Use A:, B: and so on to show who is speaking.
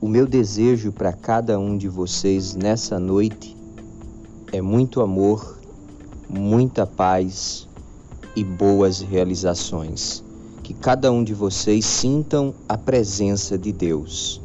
A: O meu desejo para cada um de vocês nessa noite é muito amor, muita paz e boas realizações. Que cada um de vocês sintam a presença de Deus